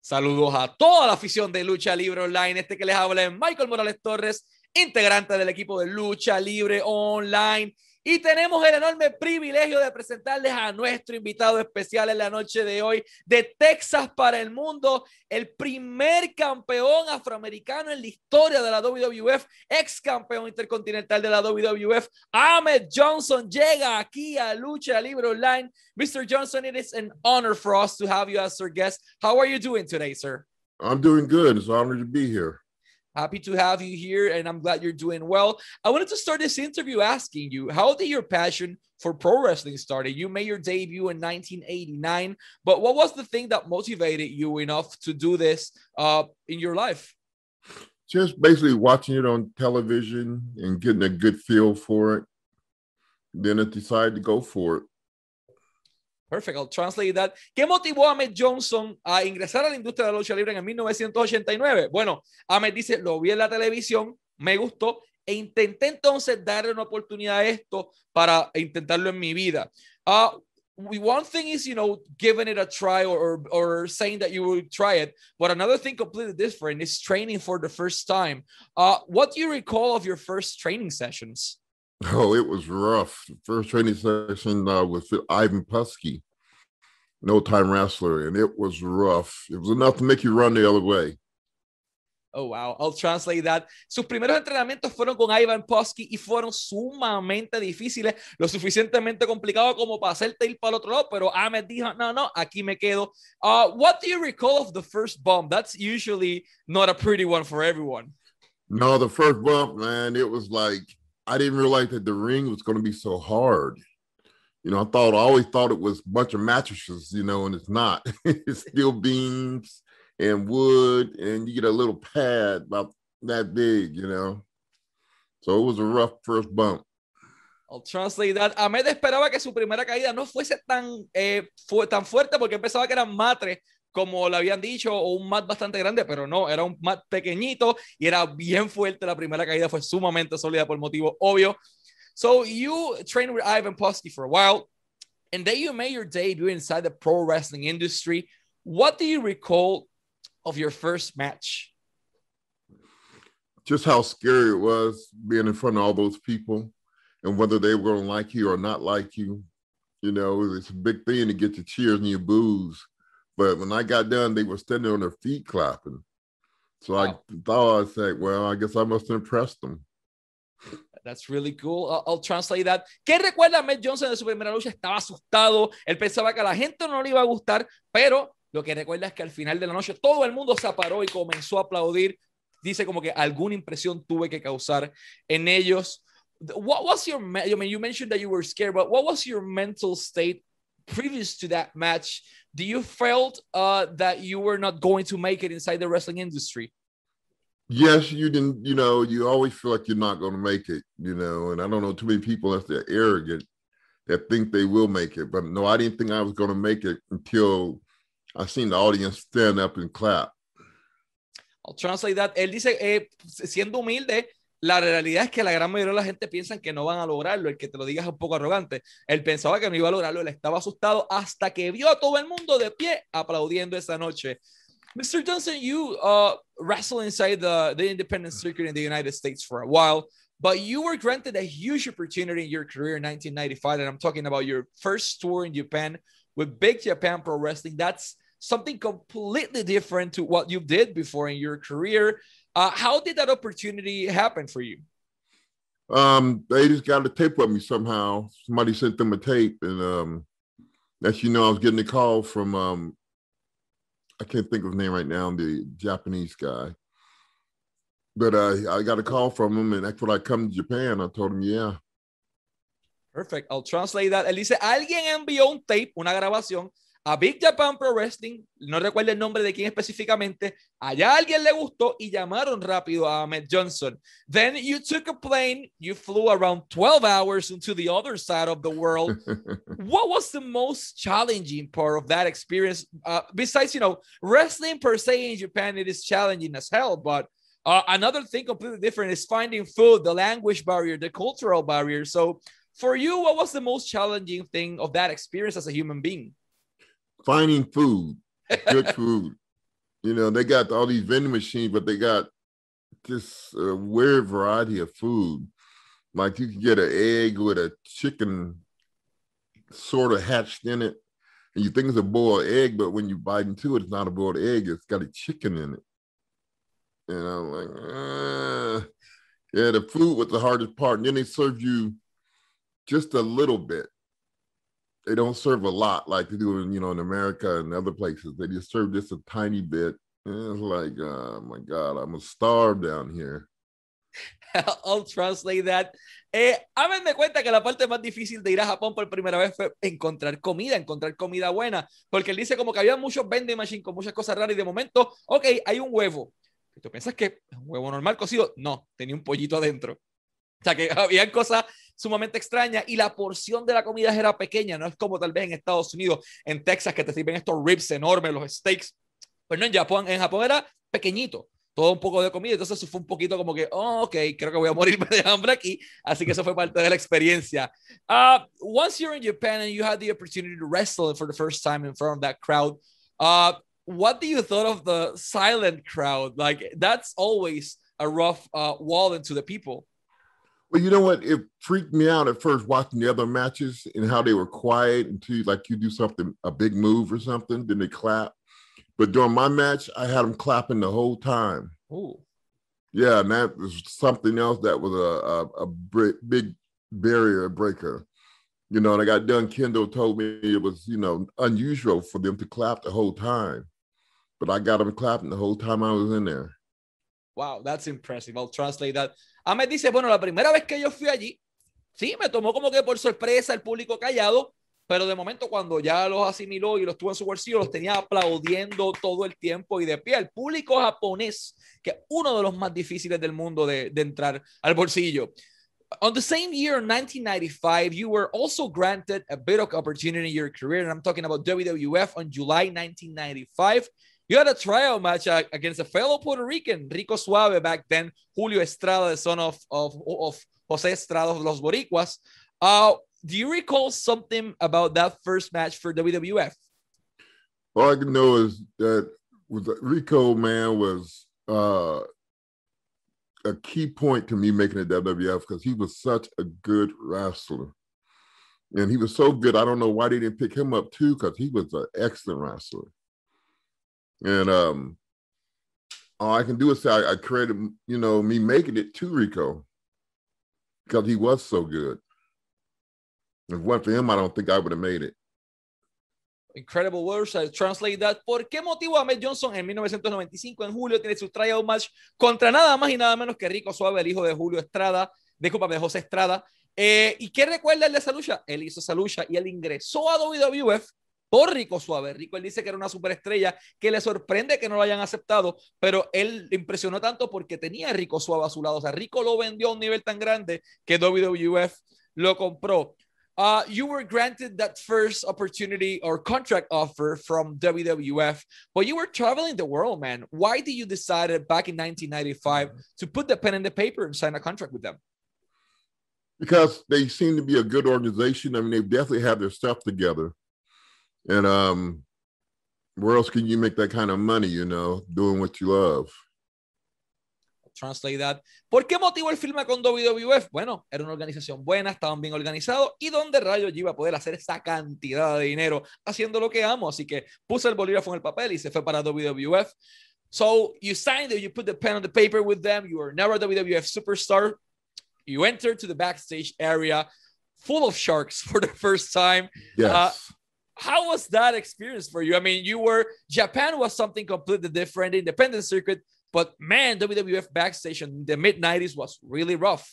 Saludos a toda la afición de Lucha Libre Online. Este que les habla es Michael Morales Torres, integrante del equipo de Lucha Libre Online. Y tenemos el enorme privilegio de presentarles a nuestro invitado especial en la noche de hoy de Texas para el mundo, el primer campeón afroamericano en la historia de la WWF, ex campeón intercontinental de la WWF, Ahmed Johnson llega aquí a Lucha Libre Online. Mr. Johnson, it is an honor for us to have you as our guest. How are you doing today, sir? I'm doing good. It's an honor to be here. Happy to have you here, and I'm glad you're doing well. I wanted to start this interview asking you how did your passion for pro wrestling started? You made your debut in 1989, but what was the thing that motivated you enough to do this uh, in your life? Just basically watching it on television and getting a good feel for it. Then I decided to go for it. Perfect. I'll translate that. ¿Qué motivó a Ahmed Johnson a ingresar a la industria de la lucha libre en 1989? Bueno, Ahmed dice, lo vi en la televisión, me gustó e intenté entonces darle una oportunidad a esto para intentarlo en mi vida. Uh, one thing is, you know, giving it a try or, or saying that you will try it, but another thing completely different is training for the first time. Uh, what do you recall of your first training sessions? Oh, it was rough. First training session uh, with Ivan Putski, no time wrestler, and it was rough. It was enough to make you run the other way. Oh, wow. I'll translate that. Sus primeros entrenamientos fueron con Ivan Putski y fueron sumamente difíciles, lo suficientemente complicado como para hacerte ir para el otro lado, pero Ahmed dijo, no, no, aquí me quedo. Uh, what do you recall of the first bump? That's usually not a pretty one for everyone. No, the first bump, man, it was like, I didn't realize that the ring was going to be so hard. You know, I thought I always thought it was a bunch of mattresses, you know, and it's not. it's steel beams and wood, and you get a little pad about that big, you know. So it was a rough first bump. I'll translate that. Ahmed esperaba que su primera caída no fuese tan, eh, fu tan fuerte porque pensaba que eran matres como le habían dicho, o un mat bastante grande, pero no, era un mat pequeñito y era bien fuerte. La primera caída fue sumamente sólida por motivo obvio. So you trained with Ivan Putski for a while, and then you made your debut inside the pro wrestling industry. What do you recall of your first match? Just how scary it was being in front of all those people and whether they were going to like you or not like you. You know, it's a big thing to get your cheers and your boos but when I got done, they were standing on their feet clapping. So wow. I thought I'd say, well, I guess I must have impressed them. That's really cool. I'll, translate that. ¿Qué recuerda Matt Johnson de su primera lucha? Estaba asustado. Él pensaba que a la gente no le iba a gustar, pero lo que recuerda es que al final de la noche todo el mundo se paró y comenzó a aplaudir. Dice como que alguna impresión tuve que causar en ellos. What was your, I mean, you mentioned that you were scared, but what was your mental state previous to that match? do you felt uh, that you were not going to make it inside the wrestling industry? Yes, you didn't. You know, you always feel like you're not going to make it. You know, and I don't know too many people that's they're arrogant that think they will make it. But no, I didn't think I was going to make it until I seen the audience stand up and clap. I'll translate that. Él dice, eh, siendo humilde, la realidad es que la gran mayoría de la gente piensa que no van a lograrlo. El que te lo digas es un poco arrogante. Él pensaba que no iba a lograrlo, él estaba asustado hasta que vio a todo el mundo de pie aplaudiendo esa noche. Mr. Johnson, you uh, wrestled inside the, the independent circuit in the United States for a while, but you were granted a huge opportunity in your career in 1995. And I'm talking about your first tour in Japan with Big Japan Pro Wrestling. That's something completely different to what you did before in your career. Uh, how did that opportunity happen for you? Um, they just got a tape of me somehow. Somebody sent them a tape, and um, as you know, I was getting a call from um, I can't think of his name right now, the Japanese guy. But uh, I got a call from him, and that's when I come to Japan. I told him, yeah. Perfect. I'll translate that. Él dice, alguien envió un tape, una grabación a Big Japan Pro Wrestling, no recuerdo el nombre de quién específicamente, allá alguien le gustó y llamaron rápido a Ahmed Johnson. Then you took a plane, you flew around 12 hours into the other side of the world. what was the most challenging part of that experience? Uh, besides, you know, wrestling per se in Japan, it is challenging as hell, but uh, another thing completely different is finding food, the language barrier, the cultural barrier. So, for you, what was the most challenging thing of that experience as a human being? Finding food, good food. You know, they got all these vending machines, but they got this uh, weird variety of food. Like you can get an egg with a chicken sort of hatched in it, and you think it's a boiled egg, but when you bite into it, it's not a boiled egg. It's got a chicken in it. And I'm like, uh, yeah, the food was the hardest part. And then they serve you just a little bit. They don't serve a lot like they do in, you know, in America and other places. They just serve just a tiny bit. And it's like, oh my God, I'm a starve down here. I'll translate that. Eh, hagan de cuenta que la parte más difícil de ir a Japón por primera vez fue encontrar comida, encontrar comida buena, porque él dice como que había muchos vending machines con muchas cosas raras y de momento, ok, hay un huevo. ¿Y tú piensas que es un huevo normal cocido? No, tenía un pollito adentro. O sea que había cosas sumamente extrañas y la porción de la comida era pequeña, no es como tal vez en Estados Unidos, en Texas, que te sirven estos ribs enormes, los steaks. Pues no, en Japón, en Japón era pequeñito todo un poco de comida. Entonces fue un poquito como que, oh, ok, creo que voy a morirme de hambre aquí. Así que eso fue parte de la experiencia. Uh, once you're in Japan and you had the opportunity to wrestle for the first time in front of that crowd, uh, what do you thought of the silent crowd? Like that's always a rough uh, wall into the people. Well, you know what? It freaked me out at first watching the other matches and how they were quiet until like you do something, a big move or something, then they clap. But during my match, I had them clapping the whole time. Ooh. Yeah, and that was something else that was a, a, a big barrier breaker. You know, and I got done. Kendall told me it was, you know, unusual for them to clap the whole time. But I got them clapping the whole time I was in there. Wow, that's impressive. I'll translate that. Ahmed dice, bueno, la primera vez que yo fui allí, sí, me tomó como que por sorpresa el público callado, pero de momento cuando ya los asimiló y los tuvo en su bolsillo, los tenía aplaudiendo todo el tiempo y de pie. El público japonés, que es uno de los más difíciles del mundo de, entrar al bolsillo. On the same year, 1995, you were also granted a bit of opportunity in your career, and I'm talking about WWF on July 1995. You had a trial match against a fellow Puerto Rican, Rico Suave, back then, Julio Estrada, the son of, of, of Jose Estrada of Los Boricuas. Uh, do you recall something about that first match for WWF? All I can know is that was Rico man was uh, a key point to me making it WWF because he was such a good wrestler. And he was so good. I don't know why they didn't pick him up too, because he was an excellent wrestler. And um, all I can do is say I, I credit, you know, me making it to Rico because he was so good. If it wasn't for him, I don't think I would have made it. Incredible words, I translate that. ¿Por qué motivo Ahmed Johnson en 1995, en julio, tiene su tryout match contra nada más y nada menos que Rico Suave, el hijo de Julio Estrada, disculpa, de José Estrada? Eh, ¿Y qué recuerda el de esa lucha? Él hizo y él ingresó a WWF por Rico Suave. Rico él dice que era una superestrella, que le sorprende que no lo hayan aceptado, pero él le impresionó tanto porque tenía a Rico Suave a su lado. O sea, Rico lo vendió a un nivel tan grande que WWF lo compró. Uh, you were granted that first opportunity or contract offer from WWF, but you were traveling the world, man. Why did you decide back in 1995 to put the pen in the paper and sign a contract with them? Because they seem to be a good organization. I mean, they definitely have their stuff together. And um, where else can you make that kind of money, you know, doing what you love? Translate that. ¿Por qué motivo el firma con WWF? Bueno, era una organización buena, estaban bien organizados y donde rayos iba a poder hacer esa cantidad de dinero haciendo lo que amo. Así que puse el bolígrafo en el papel y se fue para WWF. So you signed it, you put the pen on the paper with them, you are now a WWF superstar. You enter to the backstage area full of sharks for the first time. Yes. Uh, how was that experience for you? I mean, you were Japan was something completely different, independent circuit, but man, WWF backstage in the mid 90s was really rough.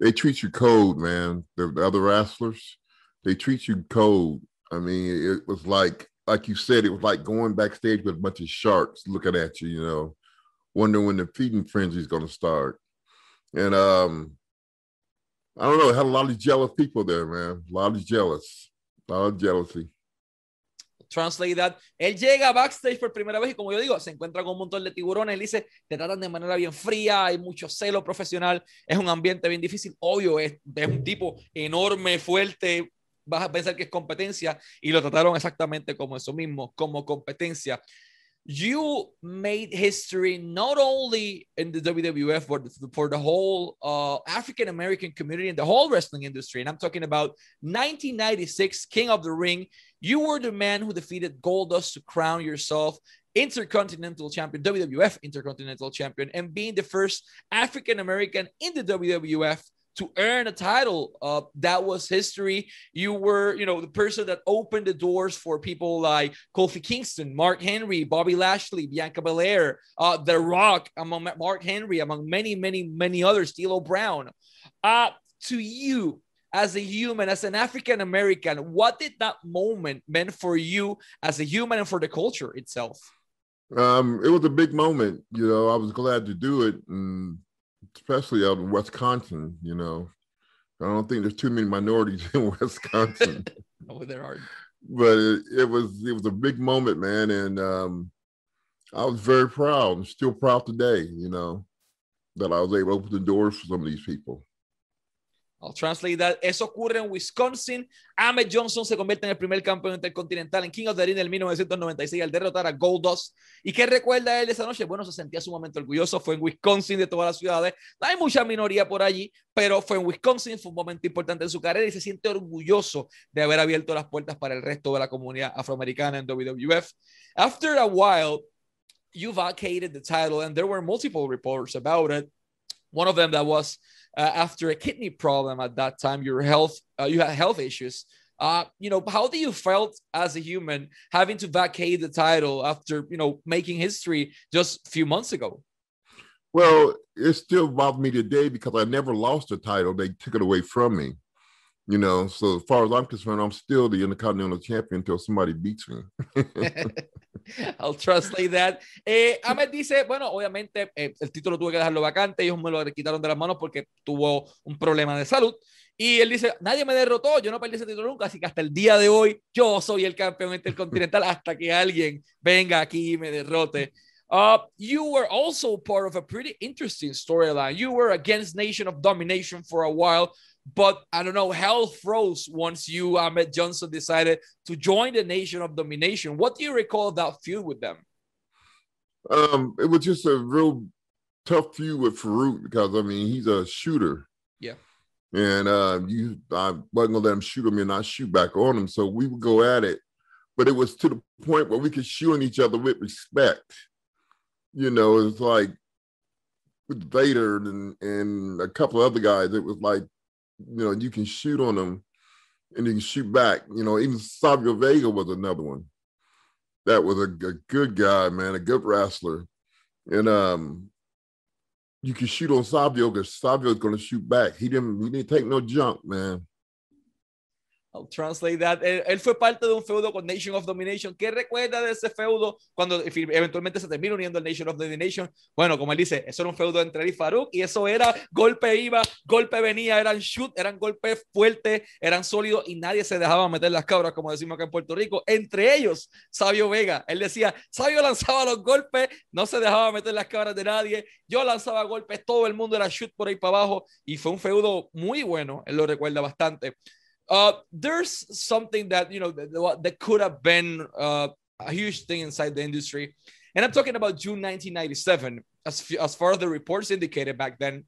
They treat you cold, man. The, the other wrestlers, they treat you cold. I mean, it was like, like you said, it was like going backstage with a bunch of sharks looking at you, you know, wondering when the feeding frenzy is going to start. And um, I don't know, had a lot of jealous people there, man. A lot of jealous, jealousy. Translate that. Él llega backstage por primera vez y como yo digo, se encuentra con un montón de tiburones. Él dice, te tratan de manera bien fría, hay mucho celo profesional, es un ambiente bien difícil. Obvio, es, es un tipo enorme, fuerte, vas a pensar que es competencia y lo trataron exactamente como eso mismo, como competencia. You made history not only in the WWF but for the whole uh, African American community and the whole wrestling industry. And I'm talking about 1996 King of the Ring. You were the man who defeated Goldust to crown yourself Intercontinental Champion, WWF Intercontinental Champion, and being the first African American in the WWF to earn a title. Uh, that was history. You were, you know, the person that opened the doors for people like Kofi Kingston, Mark Henry, Bobby Lashley, Bianca Belair, uh, The Rock, among Mark Henry, among many, many, many others, D'Lo Brown. Uh, to you, as a human, as an African American, what did that moment mean for you as a human and for the culture itself? Um, it was a big moment. You know, I was glad to do it. And especially out in Wisconsin, you know. I don't think there's too many minorities in Wisconsin. oh, there are. But it, it, was it was a big moment, man, and um, I was very proud. I'm still proud today, you know, that I was able to open the doors for some of these people. I'll translate that. Eso ocurre en Wisconsin. Ahmed Johnson se convierte en el primer campeón intercontinental en King of the Ring del 1996 al derrotar a Goldust. ¿Y qué recuerda él esa noche? Bueno, se sentía sumamente orgulloso. Fue en Wisconsin de todas las ciudades. Hay mucha minoría por allí, pero fue en Wisconsin. Fue un momento importante en su carrera y se siente orgulloso de haber abierto las puertas para el resto de la comunidad afroamericana en WWF. After a while, you vacated the title and there were multiple reports about it. One of them that was uh, after a kidney problem at that time, your health, uh, you had health issues. Uh, you know, how do you felt as a human having to vacate the title after you know making history just a few months ago? Well, it still bothers me today because I never lost the title; they took it away from me. You know, so as far as I'm concerned, I'm still the Intercontinental Champion until somebody beats me. I'll translate that. Eh, Ahmed dice, bueno, obviamente eh, el título tuve que dejarlo vacante, ellos me lo quitaron de las manos porque tuvo un problema de salud. Y él dice, nadie me derrotó, yo no perdí ese título nunca, así que hasta el día de hoy yo soy el campeón intercontinental hasta que alguien venga aquí y me derrote. Uh, you were also part of a pretty interesting storyline. You were against Nation of Domination for a while, but I don't know, hell froze once you, Ahmed Johnson, decided to join the Nation of Domination. What do you recall that feud with them? Um, it was just a real tough feud with Faarooq because I mean he's a shooter. Yeah. And uh, you, I wasn't gonna let him shoot him and not shoot back on him, so we would go at it. But it was to the point where we could shoot on each other with respect. You know, it's like with Vader and and a couple of other guys. It was like you know, you can shoot on them and you can shoot back. You know, even Savio Vega was another one. That was a, a good guy, man, a good wrestler. And um, you can shoot on Savio because Savio's gonna shoot back. He didn't he didn't take no junk, man. I'll translate that. Él, él, fue parte de un feudo con Nation of Domination. ¿Qué recuerda de ese feudo cuando eventualmente se termina uniendo el Nation of Domination? Bueno, como él dice, eso era un feudo entre él y Farouk y eso era golpe iba, golpe venía, eran shoot, eran golpes fuertes, eran sólidos y nadie se dejaba meter las cabras, como decimos acá en Puerto Rico. Entre ellos, Sabio Vega. Él decía, Sabio lanzaba los golpes, no se dejaba meter las cabras de nadie. Yo lanzaba golpes, todo el mundo era shoot por ahí para abajo y fue un feudo muy bueno. Él lo recuerda bastante. Uh, there's something that you know that, that could have been uh, a huge thing inside the industry, and I'm talking about June 1997. As as far as the reports indicated back then,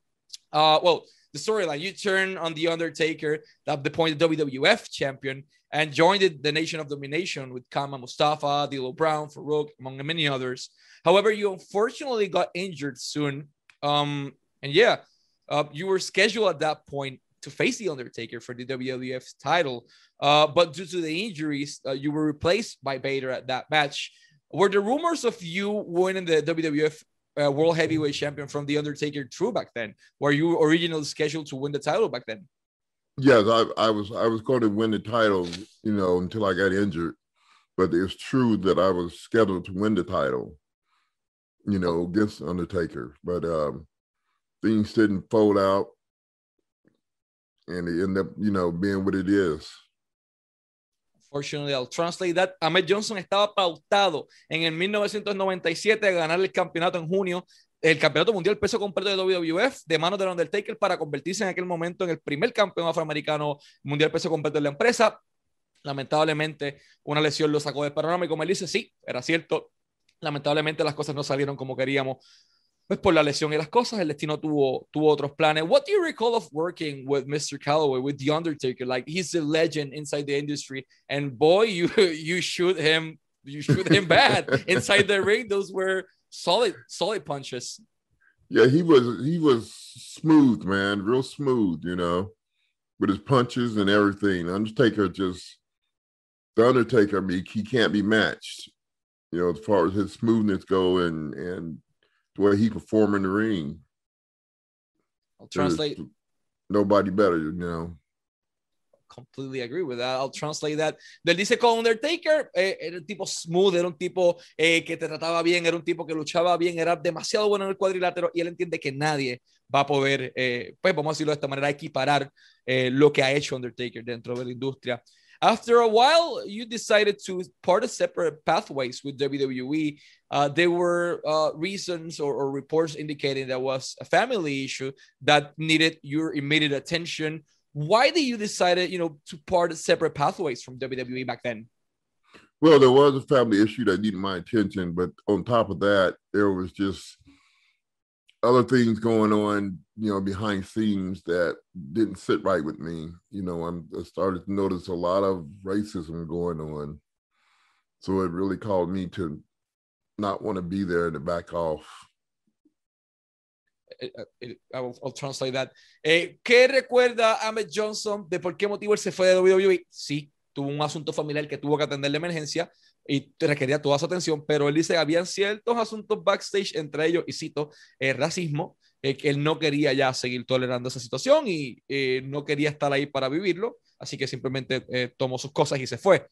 uh, well, the storyline you turn on the Undertaker at the point the WWF champion and joined the, the Nation of Domination with Kama Mustafa, D'Lo Brown, Faarooq, among many others. However, you unfortunately got injured soon. Um, and yeah, uh, you were scheduled at that point to face the Undertaker for the WWF title. Uh, but due to the injuries, uh, you were replaced by Vader at that match. Were the rumors of you winning the WWF uh, World Heavyweight Champion from the Undertaker true back then? Were you originally scheduled to win the title back then? Yes, I, I was. I was going to win the title, you know, until I got injured. But it's true that I was scheduled to win the title, you know, against Undertaker. But um, things didn't fold out and it ended up, you know, being what it is. Unfortunately, I'll translate that. Ahmed Johnson estaba pautado en el 1997 a ganar el campeonato en junio, el campeonato mundial peso completo de WWF de manos del Undertaker para convertirse en aquel momento en el primer campeón afroamericano mundial peso completo de la empresa. Lamentablemente, una lesión lo sacó del panorama y como él dice, sí, era cierto, Lamentablemente las cosas no salieron como queríamos pues por la lesión y las cosas, el destino tuvo, tuvo otros planes. What do you recall of working with Mr. Calaway, with The Undertaker? Like he's a legend inside the industry, and boy, you you shoot him, you shoot him bad inside the ring. Those were solid, solid punches. Yeah, he was he was smooth, man, real smooth, you know, with his punches and everything. Undertaker just the Undertaker, I mean, he can't be matched, you know, as far as his smoothness go and and the way he performed in the ring. I'll translate. nobody better, you know. Completely agree with that. I'll translate that. Del dice con Undertaker, eh, era un tipo smooth, era un tipo eh, que te trataba bien, era un tipo que luchaba bien, era demasiado bueno en el cuadrilátero y él entiende que nadie va a poder, eh, pues vamos a decirlo de esta manera, equiparar eh, lo que ha hecho Undertaker dentro de la industria. After a while, you decided to part a separate pathways with WWE. Uh, there were uh, reasons or, or, reports indicating that was a family issue that needed your immediate attention. Why did you decided, you know, to part separate pathways from WWE back then? Well, there was a family issue that needed my attention, but on top of that, there was just other things going on, you know, behind scenes that didn't sit right with me. You know, I'm, I started to notice a lot of racism going on. So it really called me to not want to be there and to back off. Eh, eh, eh, I'll, I'll translate that. Eh, ¿Qué recuerda Ahmed Johnson de por qué motivo él se fue de WWE? Sí, tuvo un asunto familiar que tuvo que atender de emergencia y requería toda su atención, pero él dice que habían ciertos asuntos backstage, entre ellos, y cito, el eh, racismo, eh, que él no quería ya seguir tolerando esa situación y eh, no quería estar ahí para vivirlo, así que simplemente eh, tomó sus cosas y se fue.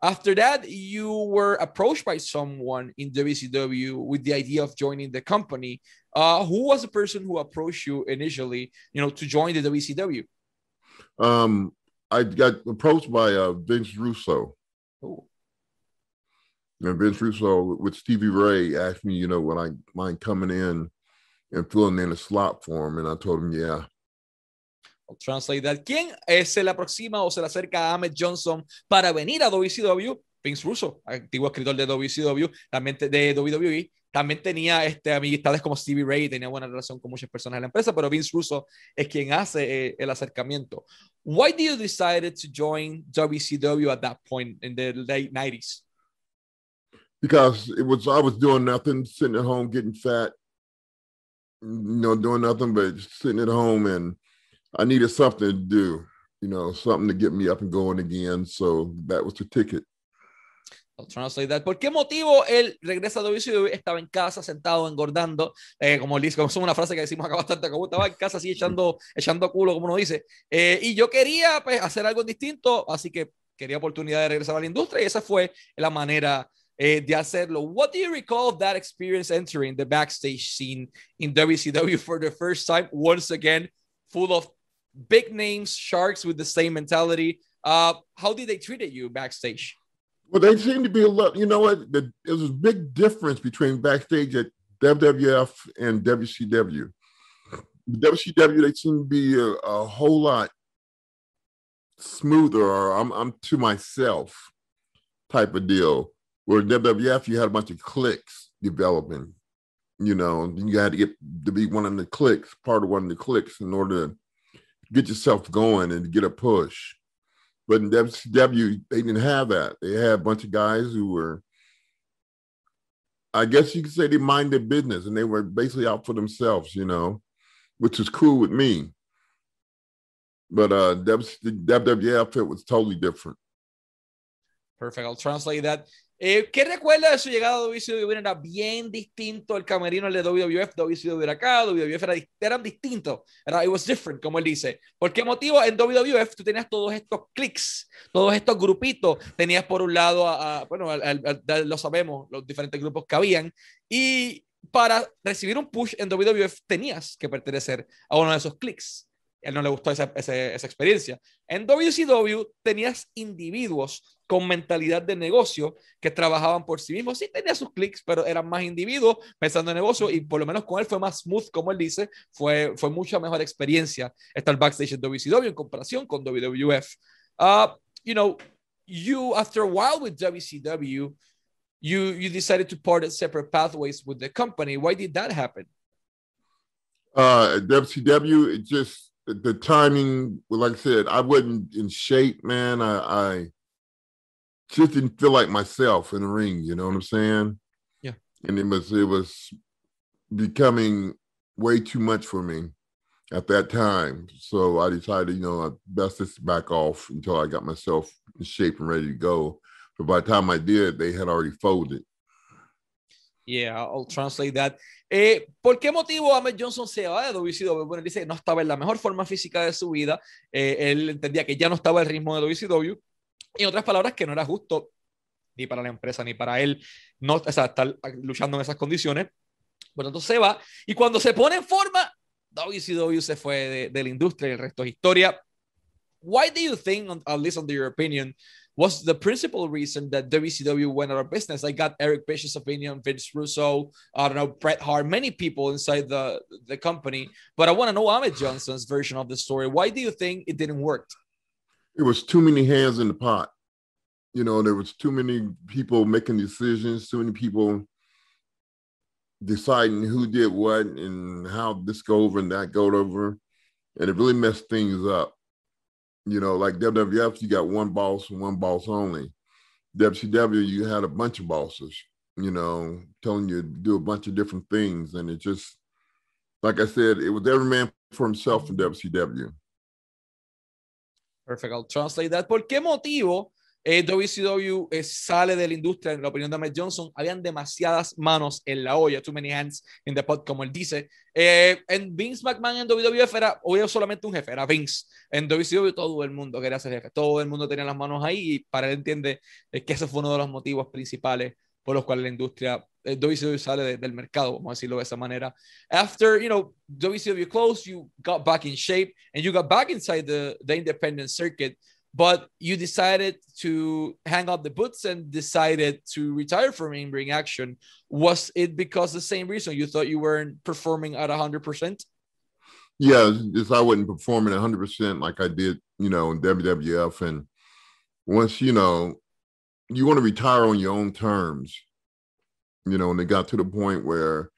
After that, you were approached by someone in WCW with the idea of joining the company. Uh, who was the person who approached you initially, you know, to join the WCW? Um, I got approached by uh, Vince Russo. Ooh. Vince Russo with Stevie Ray asked me, you know, would I mind coming in and filling in a slot for him? And I told him, yeah. I'll translate that. ¿Quién se le aproxima o se le acerca a Ahmed Johnson para venir a WCW? Vince Russo, antiguo escritor de WCW, también de WWE, también tenía este, amistades como Stevie Ray, tenía buena relación con muchas personas en la empresa, pero Vince Russo es quien hace eh, el acercamiento. Why did you decide to join WCW at that point in the late 90s? Because it was I was doing nothing, sitting at home getting fat, you know, doing nothing but sitting at home, and I needed something to do, you know, something to get me up and going again. So that was the ticket. I'll translate that. ¿Por qué motivo él regresa a WCW? Estaba en casa, sentado, engordando, eh, como dice, como es una frase que decimos acá bastante, como estaba en casa así echando, echando culo, como uno dice. Eh, y yo quería pues, hacer algo distinto, así que quería oportunidad de regresar a la industria y esa fue la manera eh, de hacerlo. What do you recall of that experience entering the backstage scene in WCW for the first time? Once again, full of big names, sharks with the same mentality. Uh, how did they treat you backstage? Well, they seem to be a lot. You know what? The, there's a big difference between backstage at WWF and WCW. WCW, they seem to be a, a whole lot smoother, or I'm, I'm to myself type of deal. Where WWF, you had a bunch of cliques developing, you know, you had to get to be one of the cliques, part of one of the cliques in order to get yourself going and get a push. But in WCW, they didn't have that. They had a bunch of guys who were, I guess you could say they mind their business and they were basically out for themselves, you know, which is cool with me. But uh, WWF, it was totally different. Perfect. I'll translate that. Eh, ¿Qué recuerda de su llegada a WCW? Era bien distinto el camerino al de WWF. WCW era acá, WWF era, eran distintos. Era, it was different, como él dice. ¿Por qué motivo? En WWF tú tenías todos estos clics, todos estos grupitos. Tenías por un lado, a, bueno, lo sabemos, los diferentes grupos que habían. Y para recibir un push en WWF tenías que pertenecer a uno de esos clics él no le gustó esa, esa, experiencia. En WCW tenías individuos con mentalidad de negocio que trabajaban por sí mismos. Sí tenía sus clics, pero eran más individuos pensando en negocio y por lo menos con él fue más smooth, como él dice, fue, fue mucha mejor experiencia estar backstage en WCW en comparación con WWF. Uh, you know, you, after a while with WCW, you you decided to part separate pathways with the company. Why did that happen? Uh, WCW, it just the timing. Like I said, I wasn't in shape, man. I, I just didn't feel like myself in the ring. You know what I'm saying? Yeah. And it was it was becoming way too much for me at that time. So I decided, you know, I best just back off until I got myself in shape and ready to go. But by the time I did, they had already folded. Yeah, I'll translate that. Eh, ¿Por qué motivo Ahmed Johnson se va de WCW? Bueno, él dice que no estaba en la mejor forma física de su vida. Eh, él entendía que ya no estaba el ritmo de WCW. En otras palabras, que no era justo ni para la empresa ni para él no, o sea, estar luchando en esas condiciones. Por tanto, se va. Y cuando se pone en forma, WCW se fue de, de la industria y el resto es historia. Why do you think, at least under your opinion, was the principal reason that WCW went out of business. I got Eric Bischoff's opinion, Vince Russo, I don't know, Bret Hart, many people inside the, the company. But I want to know Ahmed Johnson's version of the story. Why do you think it didn't work? It was too many hands in the pot. You know, there was too many people making decisions, too many people deciding who did what and how this go over and that go over. And it really messed things up. You know, like WWF, you got one boss and one boss only. WCW, you had a bunch of bosses, you know, telling you to do a bunch of different things. And it just, like I said, it was every man for himself in WCW. Perfect. I'll translate that. ¿Por qué motivo eh, WCW eh, sale de la industria, en la opinión de Matt Johnson, habían demasiadas manos en la olla, too many hands in the pot, como él dice. Eh, en Vince McMahon en WWF era, obvio, solamente un jefe, era Vince. En WCW todo el mundo quería ser jefe, todo el mundo tenía las manos ahí y para él entiende que ese fue uno de los motivos principales por los cuales la industria eh, WCW sale de, del mercado, vamos a decirlo de esa manera. After, you know, WCW closed, you got back in shape and you got back inside the, the independent circuit but you decided to hang up the boots and decided to retire from in-ring action. Was it because the same reason? You thought you weren't performing at 100% yeah just i wasn't performing 100% like i did you know in wwf and once you know you want to retire on your own terms you know and it got to the point where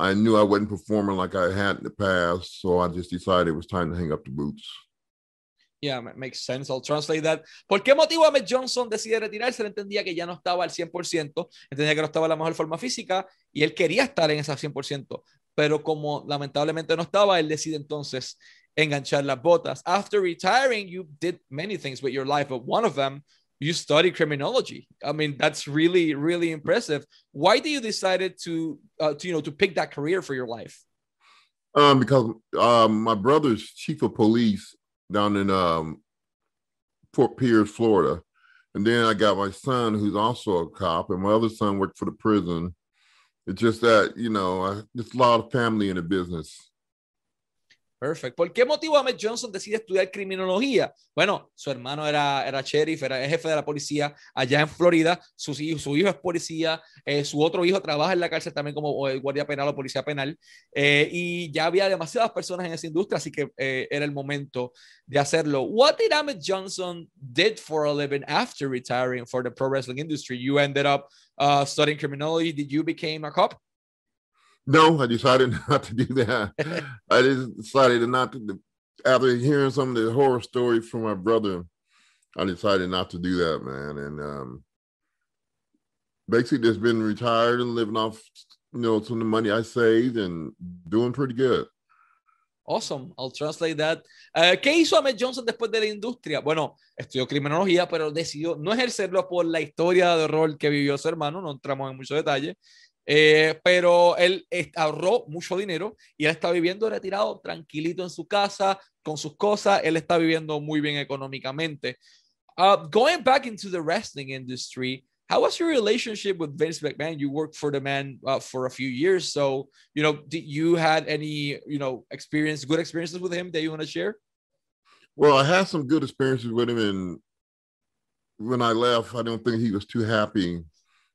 i knew i wasn't performing like i had in the past so i just decided it was time to hang up the boots Yeah, makes sense. I'll translate that. ¿Por qué motivo Ahmed Johnson decide retirarse? Él entendía que ya no estaba al 100%, entendía que no estaba en la mejor forma física y él quería estar en esa 100%, pero como lamentablemente no estaba, él decide entonces enganchar las botas. After retiring, you did many things with your life, but one of them, you studied criminology. I mean, that's really, really impressive. Why did you decided to, uh, to you know, to pick that career for your life? Um, because um, my brother's chief of police down in um, Fort Pierce, Florida. And then I got my son, who's also a cop, and my other son worked for the prison. It's just that, you know, I, there's a lot of family in the business. Perfect. ¿Por qué motivo Ahmed Johnson decide estudiar criminología? Bueno, su hermano era, era sheriff, era jefe de la policía allá en Florida, su, su hijo es policía, eh, su otro hijo trabaja en la cárcel también como guardia penal o policía penal, eh, y ya había demasiadas personas en esa industria, así que eh, era el momento de hacerlo. What did Ahmed Johnson did for a living after retiring for the pro wrestling industry? You ended up uh, studying criminology. Did you become a cop? No, I decided not to do that. I just decided not to. After hearing some of the horror stories from my brother, I decided not to do that, man. And um, basically, just been retired and living off, you know, some of the money I saved and doing pretty good. Awesome, I'll translate that. Uh, ¿Qué hizo Ahmed Johnson después de la industria? Bueno, estudió criminología, pero decidió no ejercerlo por la historia de horror que vivió su hermano, no entramos en mucho detalle, Eh, pero él ahorró mucho dinero y él está viviendo retirado, tranquilito en su casa, con sus cosas. Él está viviendo muy bien económicamente. Uh, going back into the wrestling industry, how was your relationship with Vince McMahon? You worked for the man uh, for a few years, so you know, did you had any you know experience, good experiences with him that you want to share? Well, I had some good experiences with him, and when I left, I don't think he was too happy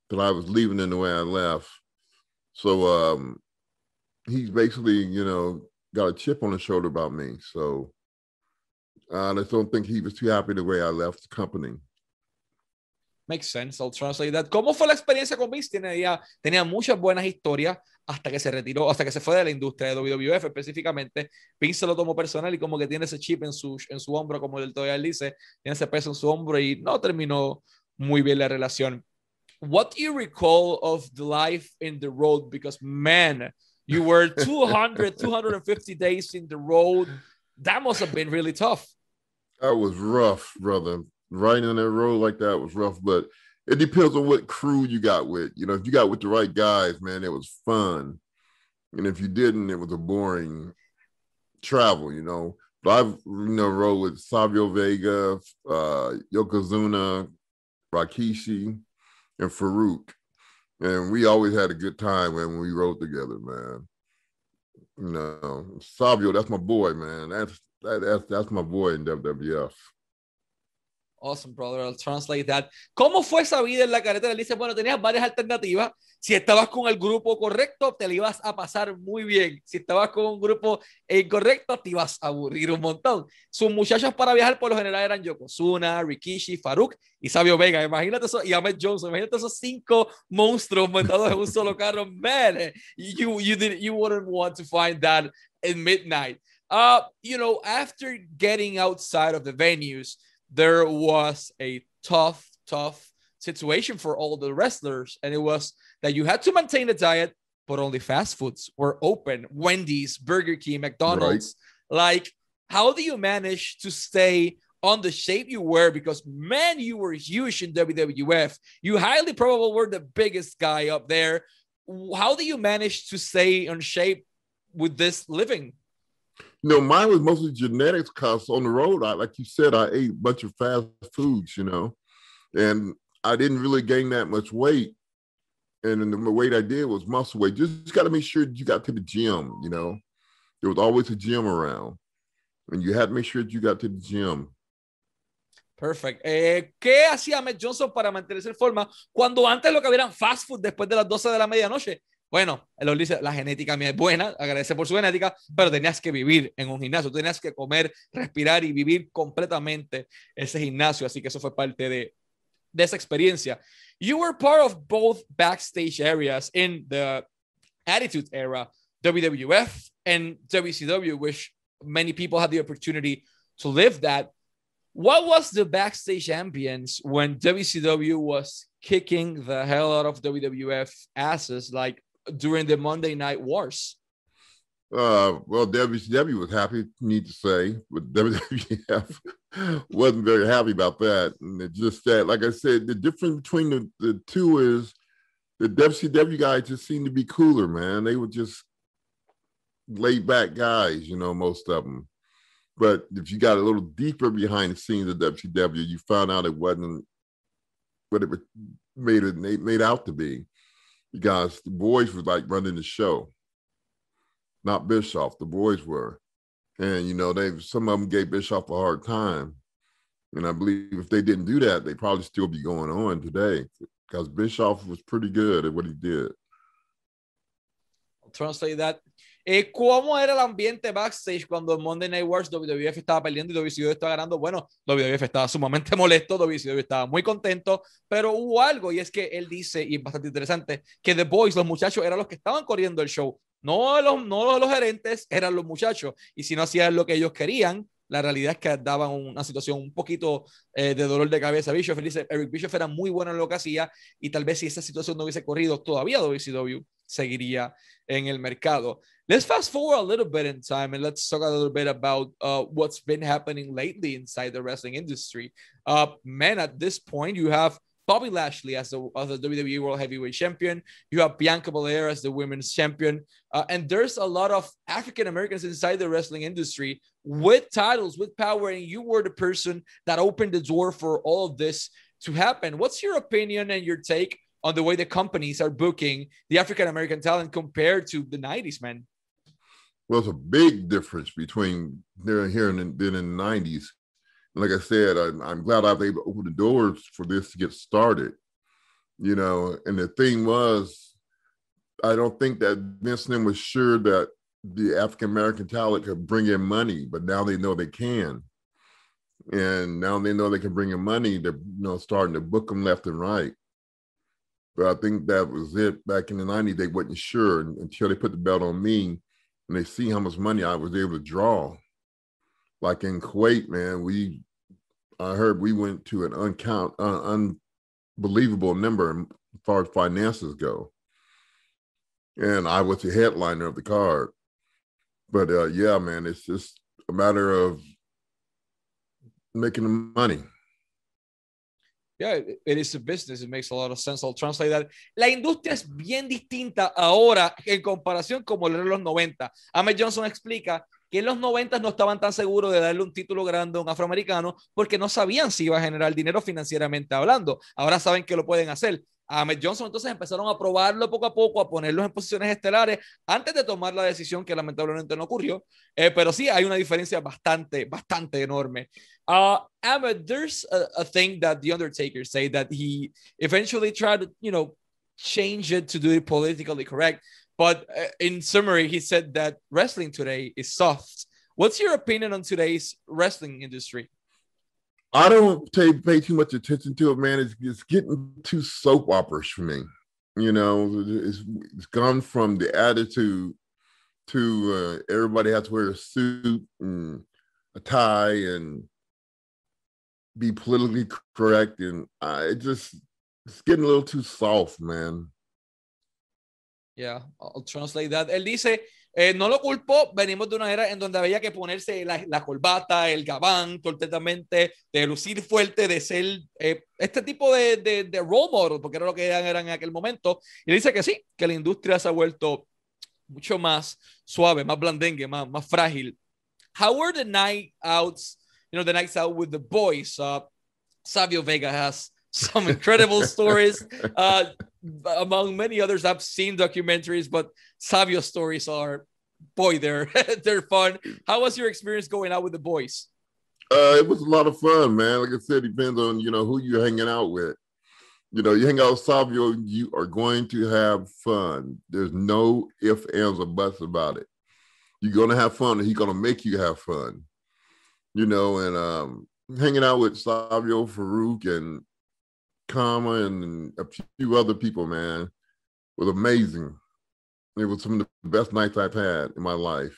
that I was leaving in the way I left. So um, he's basically, you know, got a chip on his shoulder about me. So I just don't think he was too happy the way I left the company. Makes sense. I'll translate that. ¿Cómo fue la experiencia con Vince? Tenía, tenía muchas buenas historias hasta que se retiró, hasta que se fue de la industria de WWF específicamente. Vince lo tomó personal y como que tiene ese chip en su, en su hombro, como el todavía dice, tiene ese peso en su hombro y no terminó muy bien la relación. What do you recall of the life in the road? Because man, you were 200, 250 days in the road. That must have been really tough. That was rough, brother. Riding on that road like that was rough, but it depends on what crew you got with. You know, if you got with the right guys, man, it was fun. And if you didn't, it was a boring travel, you know. But I've you know rode with Savio Vega, uh, Yokozuna, Rikishi, and Faarooq. And we always had a good time when we rode together, man. You know, Savio, that's my boy, man. That's that, that's that's my boy in WWF. Awesome, brother. I'll translate that. ¿Cómo fue esa vida en la carretera? Él dice, bueno, tenías varias alternativas. Si estabas con el grupo correcto, te lo ibas a pasar muy bien. Si estabas con un grupo incorrecto, te ibas a aburrir un montón. Sus muchachos para viajar por lo general eran Yokozuna, Rikishi, Farouk y Sabio Vega. Imagínate eso, y Ahmed Johnson. Imagínate esos cinco monstruos montados en un solo carro. Man, you, you, did, you wouldn't want to find that in midnight. Uh, you know, after getting outside of the venues, there was a tough, tough situation for all the wrestlers. And it was that you had to maintain a diet, but only fast foods were open Wendy's, Burger King, McDonald's. Right. Like, how do you manage to stay on the shape you were? Because, man, you were huge in WWF. You highly probably were the biggest guy up there. How do you manage to stay on shape with this living? You know, mine was mostly genetics because on the road, I like you said, I ate a bunch of fast foods, you know, and I didn't really gain that much weight. And the weight I did was muscle weight. Just, just got to make sure you got to the gym, you know. There was always a gym around. And you had to make sure you got to the gym. Perfect. Eh, ¿Qué hacía Ahmed Johnson para mantenerse en forma cuando antes lo que había fast food después de las 12 de la medianoche? Bueno, él dice, la genética mía es buena, agradece por su genética, pero tenías que vivir en un gimnasio, tenías que comer, respirar y vivir completamente ese gimnasio, así que eso fue parte de, de esa experiencia. You were part of both backstage areas in the Attitude Era, WWF and WCW, which many people had the opportunity to live that. What was the backstage ambience when WCW was kicking the hell out of WWF asses? Like, during the Monday Night Wars? Uh, well, WCW was happy, need to say, but WWF wasn't very happy about that. And it just that, like I said, the difference between the, the two is the WCW guys just seemed to be cooler, man. They were just laid back guys, you know, most of them. But if you got a little deeper behind the scenes of WCW, you found out it wasn't what it made it made out to be because the boys were like running the show, not Bischoff. The boys were, and you know they some of them gave Bischoff a hard time, and I believe if they didn't do that, they'd probably still be going on today because Bischoff was pretty good at what he did. Translate that. Eh, ¿Cómo era el ambiente backstage cuando Monday Night Wars WWF estaba perdiendo y WCW estaba ganando? Bueno, WWF estaba sumamente molesto, WCW estaba muy contento, pero hubo algo y es que él dice, y es bastante interesante, que The Boys, los muchachos, eran los que estaban corriendo el show. No los, no los gerentes, eran los muchachos. Y si no hacían lo que ellos querían, la realidad es que daban una situación un poquito eh, de dolor de cabeza. Bischoff dice, Eric Bischoff era muy bueno en lo que hacía y tal vez si esa situación no hubiese corrido, todavía WCW seguiría en el mercado. Let's fast forward a little bit in time and let's talk a little bit about uh, what's been happening lately inside the wrestling industry. Uh, man, at this point, you have Bobby Lashley as the, as the WWE World Heavyweight Champion. You have Bianca Belair as the Women's Champion. Uh, and there's a lot of African Americans inside the wrestling industry with titles, with power. And you were the person that opened the door for all of this to happen. What's your opinion and your take on the way the companies are booking the African American talent compared to the 90s, man? well, it's a big difference between there here and then in the 90s. like I said, I, am glad I was able to open the doors for this to get started. You know, and the thing was, I don't think that Vince was sure that the African American talent could bring in money, but now they know they can. and now they know they can bring in money. They're you know starting to book them left and right. But I think that was it. Back in the '90s, they wasn't sure until they put the belt on me, and they see how much money I was able to draw. Like in Kuwait, man, we I heard we went to an uncount uh, unbelievable number as far as finances go, and I was the headliner of the card. But uh, yeah, man, it's just a matter of making the money. Yeah, it is a business. It makes a lot of sense. I'll translate that. La industria es bien distinta ahora en comparación como era en los 90. Ahmed Johnson explica que en los 90 no estaban tan seguros de darle un título grande a un afroamericano porque no sabían si iba a generar dinero financieramente hablando. Ahora saben que lo pueden hacer. Ahmed Johnson entonces empezaron a probarlo poco a poco, a ponerlos en posiciones estelares antes de tomar la decisión que lamentablemente no ocurrió. Eh, pero sí hay una diferencia bastante, bastante enorme. Uh, Ahmed, there's a, a thing that The Undertaker say that he eventually tried to, you know, change it to do it politically correct. But uh, in summary, he said that wrestling today is soft. What's your opinion on today's wrestling industry? I don't pay, pay too much attention to it, man. It's, it's getting too soap operas for me. You know, it's, it's gone from the attitude to uh, everybody has to wear a suit and a tie and be politically correct, and uh, it just it's getting a little too soft, man. Yeah, I'll translate that. Él dice Eh, no lo culpo, venimos de una era en donde había que ponerse la, la corbata, el gabán, totalmente, de lucir fuerte, de ser eh, este tipo de, de, de, role model, porque era lo que eran en aquel momento. Y dice que sí, que la industria se ha vuelto mucho más suave, más blandengue, más, más frágil. How were the night outs, you know, the nights out with the boys? Uh, Savio Vega has some incredible stories. Uh, among many others, I've seen documentaries, but Savio's stories are, boy, they're they're fun. How was your experience going out with the boys? Uh, it was a lot of fun, man. Like I said, it depends on you know who you're hanging out with. You know, you hang out with Savio, you are going to have fun. There's no ifs, ands, or buts about it. You're gonna have fun, and he's gonna make you have fun. You know, and um, hanging out with Savio, Faarooq, and Kama and a few other people, man, was amazing. It was some of the best nights I've had in my life.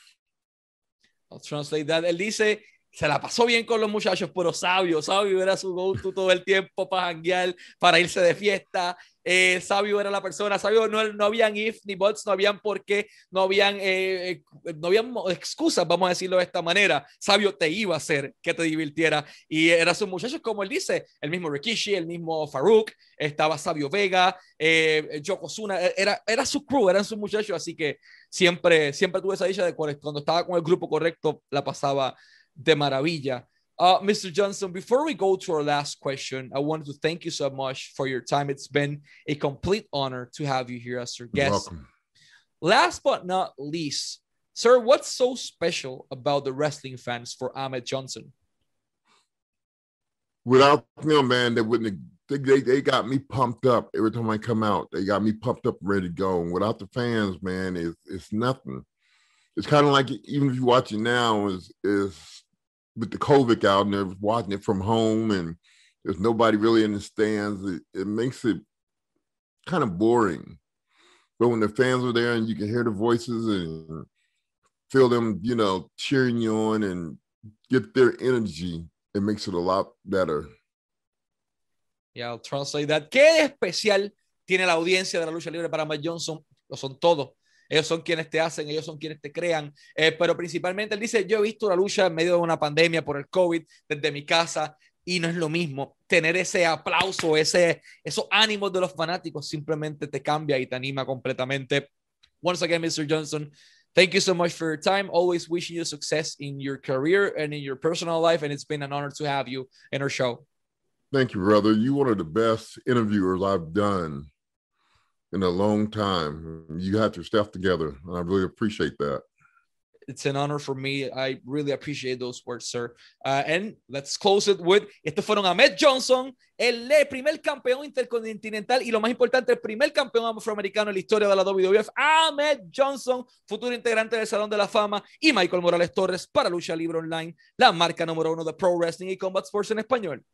I'll translate that. Él dice, se la pasó bien con los muchachos, pero Savio, Savio era su go-to todo el tiempo para janguear, para irse de fiesta. Eh, sabio era la persona, sabio no, no habían if ni buts, no habían por qué, no habían, eh, eh, no habían excusas, vamos a decirlo de esta manera. Sabio te iba a hacer que te divirtiera y eran sus muchachos, como él dice, el mismo Rikishi, el mismo Farouk, estaba Sabio Vega, eh, Yokozuna, era, era su crew, eran sus muchachos, así que siempre, siempre tuve esa dicha de cuando estaba con el grupo correcto, la pasaba de maravilla. Uh, Mr. Johnson, before we go to our last question, I wanted to thank you so much for your time. It's been a complete honor to have you here as our guest. Last but not least, sir, what's so special about the wrestling fans for Ahmed Johnson? Without them, man, they wouldn't. They, they, they got me pumped up every time I come out. They got me pumped up, ready to go. And without the fans, man, it's it's nothing. It's kind of like even if you watch it now, is is with the COVID out and they're watching it from home and there's nobody really in the stands, it, it makes it kind of boring. But when the fans are there and you can hear the voices and feel them, you know, cheering you on and get their energy, it makes it a lot better. Yeah, I'll translate that. ¿Qué especial tiene la audiencia de la lucha libre para Mike Johnson? Lo son todos. Ellos son quienes te hacen, ellos son quienes te crean, eh, pero principalmente él dice, yo he visto la lucha en medio de una pandemia por el COVID desde mi casa y no es lo mismo. Tener ese aplauso, ese, esos ánimos de los fanáticos simplemente te cambia y te anima completamente. Once again, Mr. Johnson, thank you so much for your time. Always wishing you success in your career and in your personal life. And it's been an honor to have you in our show. Thank you, brother. You one of the best interviewers I've done in a long time. You have your stuff together, and I really appreciate that. It's an honor for me. I really appreciate those words, sir. Uh, and let's close it with, estos fueron Ahmed Johnson, el primer campeón intercontinental y lo más importante, el primer campeón afroamericano en la historia de la WWF, Ahmed Johnson, futuro integrante del Salón de la Fama, y Michael Morales Torres para Lucha Libre Online, la marca número uno de Pro Wrestling y Combat Sports en español.